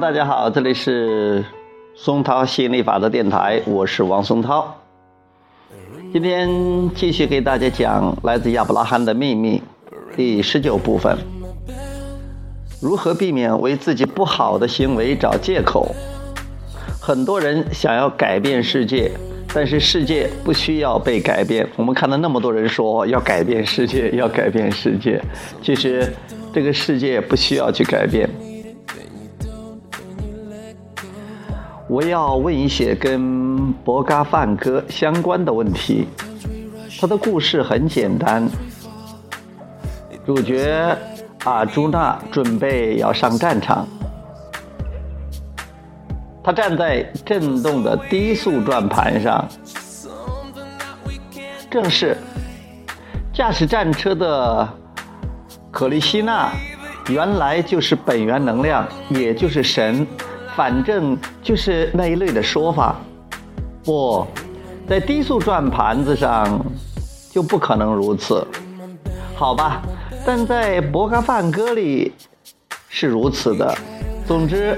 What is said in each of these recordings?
大家好，这里是松涛吸引力法则电台，我是王松涛。今天继续给大家讲来自亚伯拉罕的秘密第十九部分：如何避免为自己不好的行为找借口。很多人想要改变世界，但是世界不需要被改变。我们看到那么多人说要改变世界，要改变世界，其实这个世界不需要去改变。我要问一些跟博嘎梵歌相关的问题。他的故事很简单，主角阿朱娜准备要上战场，他站在震动的低速转盘上，正是驾驶战车的可利希娜，原来就是本源能量，也就是神。反正就是那一类的说法，不在低速转盘子上就不可能如此，好吧？但在博嘎梵歌里是如此的。总之，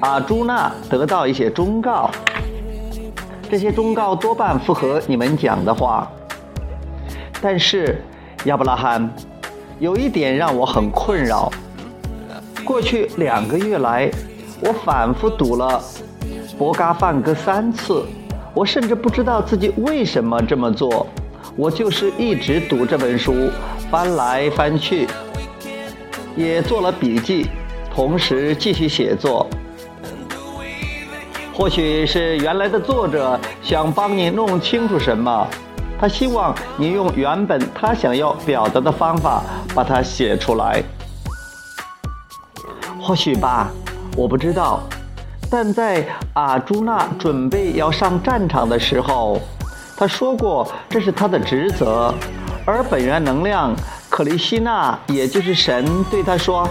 阿朱娜得到一些忠告，这些忠告多半符合你们讲的话。但是亚伯拉罕有一点让我很困扰，过去两个月来。我反复读了《博嘎梵歌》三次，我甚至不知道自己为什么这么做。我就是一直读这本书，翻来翻去，也做了笔记，同时继续写作。或许是原来的作者想帮你弄清楚什么，他希望你用原本他想要表达的方法把它写出来。或许吧。我不知道，但在阿朱那准备要上战场的时候，他说过这是他的职责，而本源能量克里希那，也就是神，对他说：“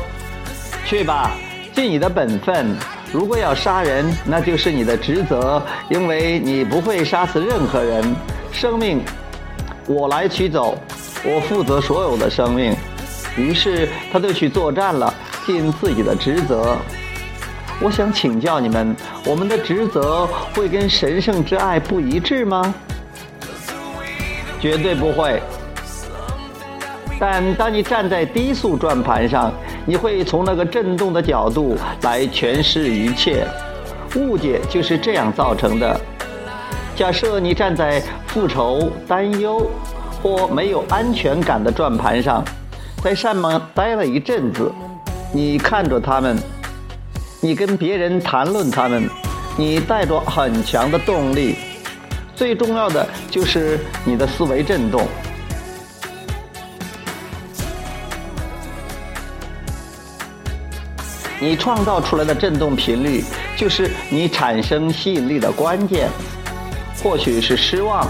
去吧，尽你的本分。如果要杀人，那就是你的职责，因为你不会杀死任何人。生命，我来取走，我负责所有的生命。”于是他就去作战了，尽自己的职责。我想请教你们：我们的职责会跟神圣之爱不一致吗？绝对不会。但当你站在低速转盘上，你会从那个震动的角度来诠释一切。误解就是这样造成的。假设你站在复仇、担忧或没有安全感的转盘上，在上面待了一阵子，你看着他们。你跟别人谈论他们，你带着很强的动力。最重要的就是你的思维振动。你创造出来的振动频率，就是你产生吸引力的关键。或许是失望，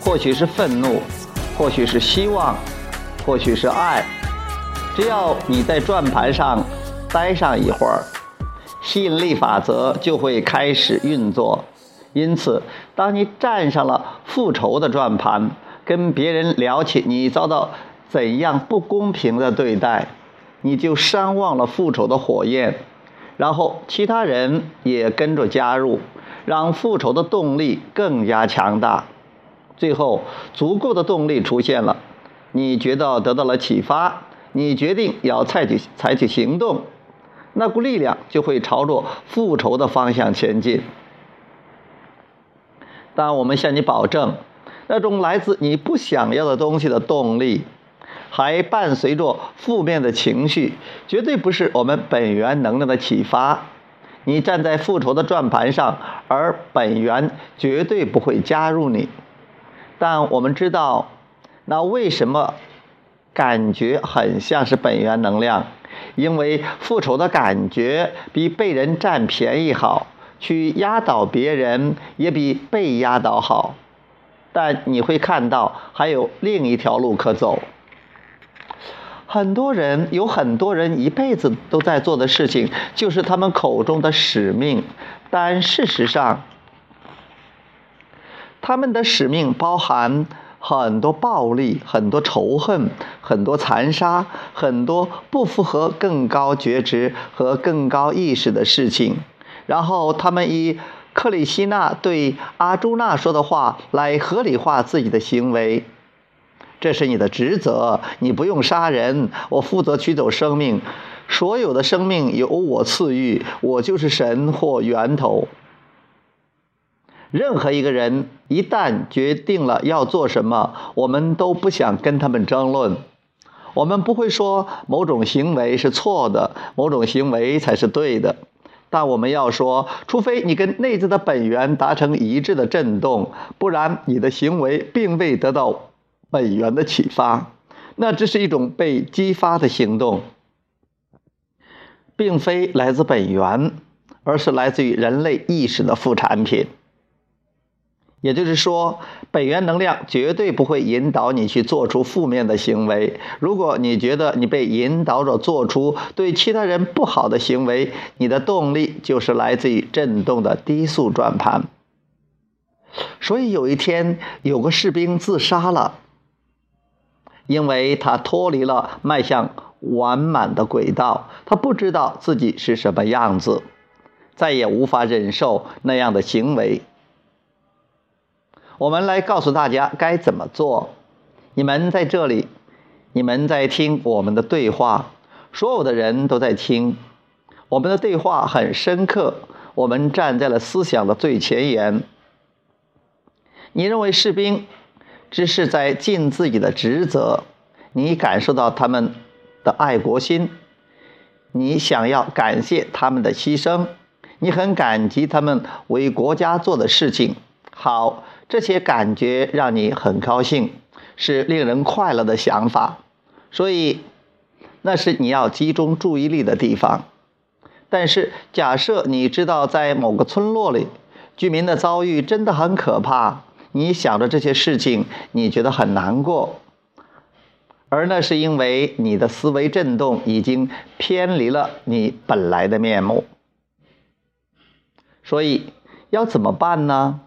或许是愤怒，或许是希望，或许是爱。只要你在转盘上待上一会儿。吸引力法则就会开始运作，因此，当你站上了复仇的转盘，跟别人聊起你遭到怎样不公平的对待，你就煽旺了复仇的火焰，然后其他人也跟着加入，让复仇的动力更加强大。最后，足够的动力出现了，你觉得得到了启发，你决定要采取采取行动。那股力量就会朝着复仇的方向前进。但我们向你保证，那种来自你不想要的东西的动力，还伴随着负面的情绪，绝对不是我们本源能量的启发。你站在复仇的转盘上，而本源绝对不会加入你。但我们知道，那为什么感觉很像是本源能量？因为复仇的感觉比被人占便宜好，去压倒别人也比被压倒好。但你会看到还有另一条路可走。很多人有很多人一辈子都在做的事情，就是他们口中的使命。但事实上，他们的使命包含很多暴力、很多仇恨、很多残杀、很多不符合更高觉知和更高意识的事情，然后他们以克里希那对阿朱那说的话来合理化自己的行为。这是你的职责，你不用杀人，我负责取走生命，所有的生命由我赐予，我就是神或源头。任何一个人一旦决定了要做什么，我们都不想跟他们争论。我们不会说某种行为是错的，某种行为才是对的。但我们要说，除非你跟内在的本源达成一致的震动，不然你的行为并未得到本源的启发。那只是一种被激发的行动，并非来自本源，而是来自于人类意识的副产品。也就是说，本源能量绝对不会引导你去做出负面的行为。如果你觉得你被引导着做出对其他人不好的行为，你的动力就是来自于振动的低速转盘。所以有一天，有个士兵自杀了，因为他脱离了迈向完满的轨道，他不知道自己是什么样子，再也无法忍受那样的行为。我们来告诉大家该怎么做。你们在这里，你们在听我们的对话，所有的人都在听。我们的对话很深刻，我们站在了思想的最前沿。你认为士兵只是在尽自己的职责？你感受到他们的爱国心，你想要感谢他们的牺牲，你很感激他们为国家做的事情。好。这些感觉让你很高兴，是令人快乐的想法，所以那是你要集中注意力的地方。但是，假设你知道在某个村落里，居民的遭遇真的很可怕，你想着这些事情，你觉得很难过，而那是因为你的思维震动已经偏离了你本来的面目。所以，要怎么办呢？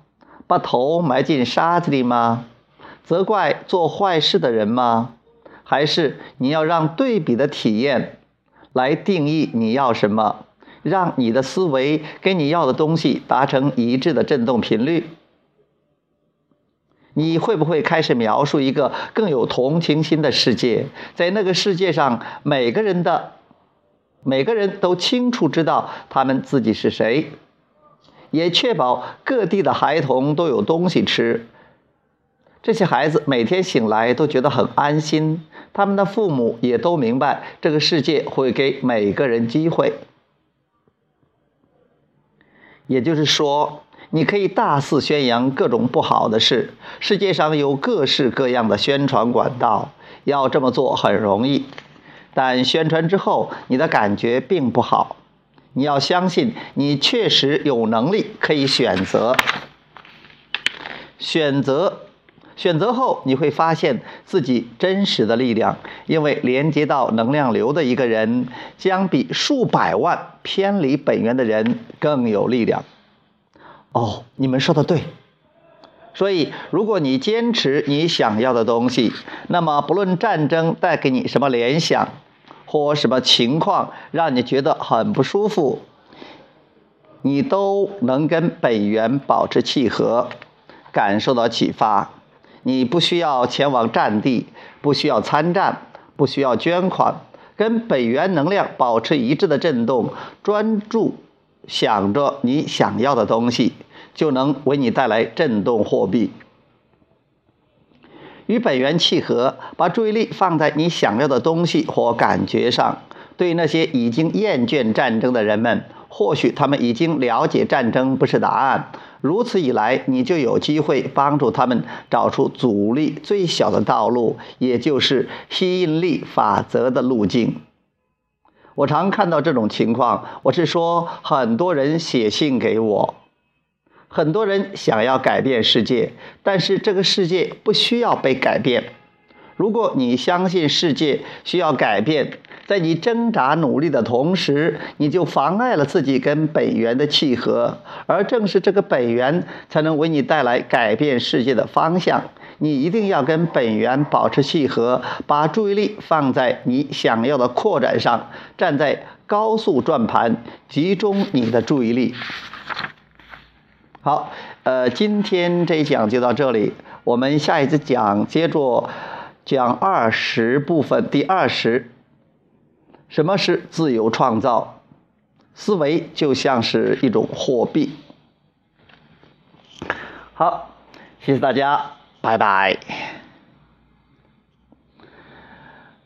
把头埋进沙子里吗？责怪做坏事的人吗？还是你要让对比的体验来定义你要什么，让你的思维跟你要的东西达成一致的振动频率？你会不会开始描述一个更有同情心的世界？在那个世界上，每个人的每个人都清楚知道他们自己是谁。也确保各地的孩童都有东西吃。这些孩子每天醒来都觉得很安心，他们的父母也都明白这个世界会给每个人机会。也就是说，你可以大肆宣扬各种不好的事。世界上有各式各样的宣传管道，要这么做很容易，但宣传之后，你的感觉并不好。你要相信，你确实有能力可以选择。选择，选择后你会发现自己真实的力量，因为连接到能量流的一个人，将比数百万偏离本源的人更有力量。哦，你们说的对。所以，如果你坚持你想要的东西，那么不论战争带给你什么联想。或什么情况让你觉得很不舒服，你都能跟本源保持契合，感受到启发。你不需要前往战地，不需要参战，不需要捐款，跟本源能量保持一致的震动，专注想着你想要的东西，就能为你带来震动货币。与本源契合，把注意力放在你想要的东西或感觉上。对那些已经厌倦战争的人们，或许他们已经了解战争不是答案。如此一来，你就有机会帮助他们找出阻力最小的道路，也就是吸引力法则的路径。我常看到这种情况，我是说，很多人写信给我。很多人想要改变世界，但是这个世界不需要被改变。如果你相信世界需要改变，在你挣扎努力的同时，你就妨碍了自己跟本源的契合。而正是这个本源，才能为你带来改变世界的方向。你一定要跟本源保持契合，把注意力放在你想要的扩展上，站在高速转盘，集中你的注意力。好，呃，今天这一讲就到这里，我们下一次讲接着讲二十部分第二十，什么是自由创造？思维就像是一种货币。好，谢谢大家，拜拜。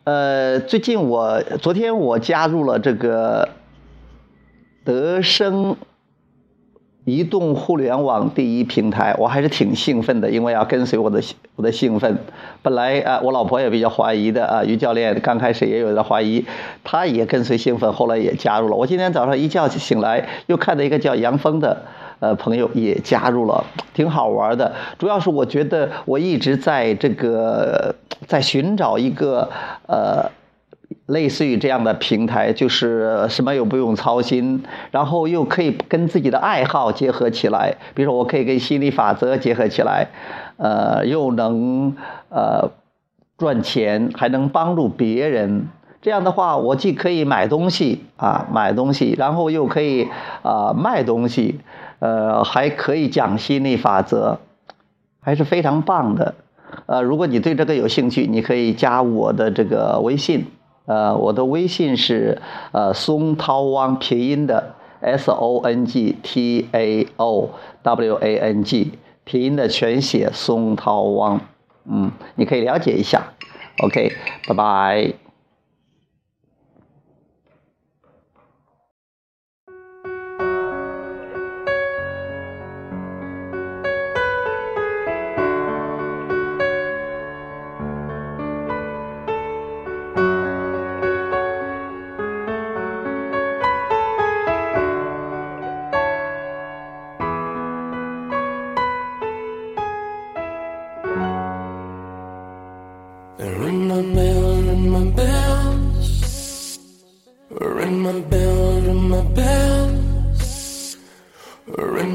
呃，最近我昨天我加入了这个德生移动互联网第一平台，我还是挺兴奋的，因为要跟随我的我的兴奋。本来啊，我老婆也比较怀疑的啊，于教练刚开始也有点怀疑，他也跟随兴奋，后来也加入了。我今天早上一觉醒来，又看到一个叫杨峰的。呃，朋友也加入了，挺好玩的。主要是我觉得我一直在这个在寻找一个呃，类似于这样的平台，就是什么又不用操心，然后又可以跟自己的爱好结合起来。比如说，我可以跟心理法则结合起来，呃，又能呃赚钱，还能帮助别人。这样的话，我既可以买东西啊，买东西，然后又可以啊卖东西。呃，还可以讲心理法则，还是非常棒的。呃，如果你对这个有兴趣，你可以加我的这个微信。呃，我的微信是呃松涛汪拼音的 S O N G T A O W A N G 拼音的全写松涛汪。嗯，你可以了解一下。OK，拜拜。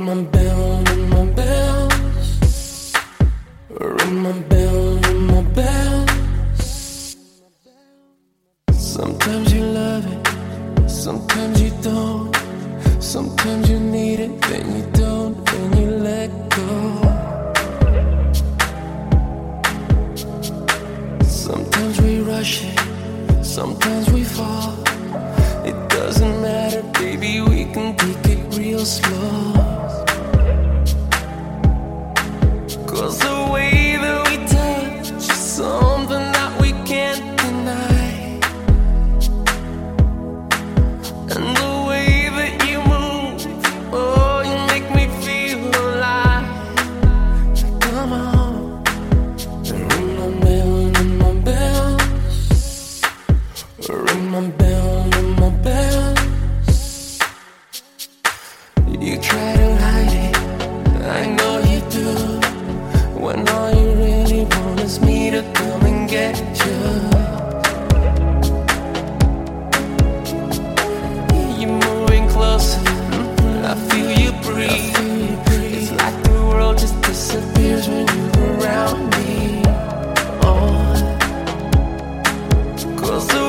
my bell, ring my bells. Ring my bell, ring my bells. Sometimes you love it, sometimes you don't. Sometimes you need it, then you don't, then you let go. Sometimes we rush it, sometimes we fall. It doesn't matter, baby, we can take it real slow. Ring my bell, ring my bell. You try to hide it, I know you do. When all you really want is me to come and get you. You're moving closer, I feel you breathe. It's like the world just disappears when you're around me. Oh, cause the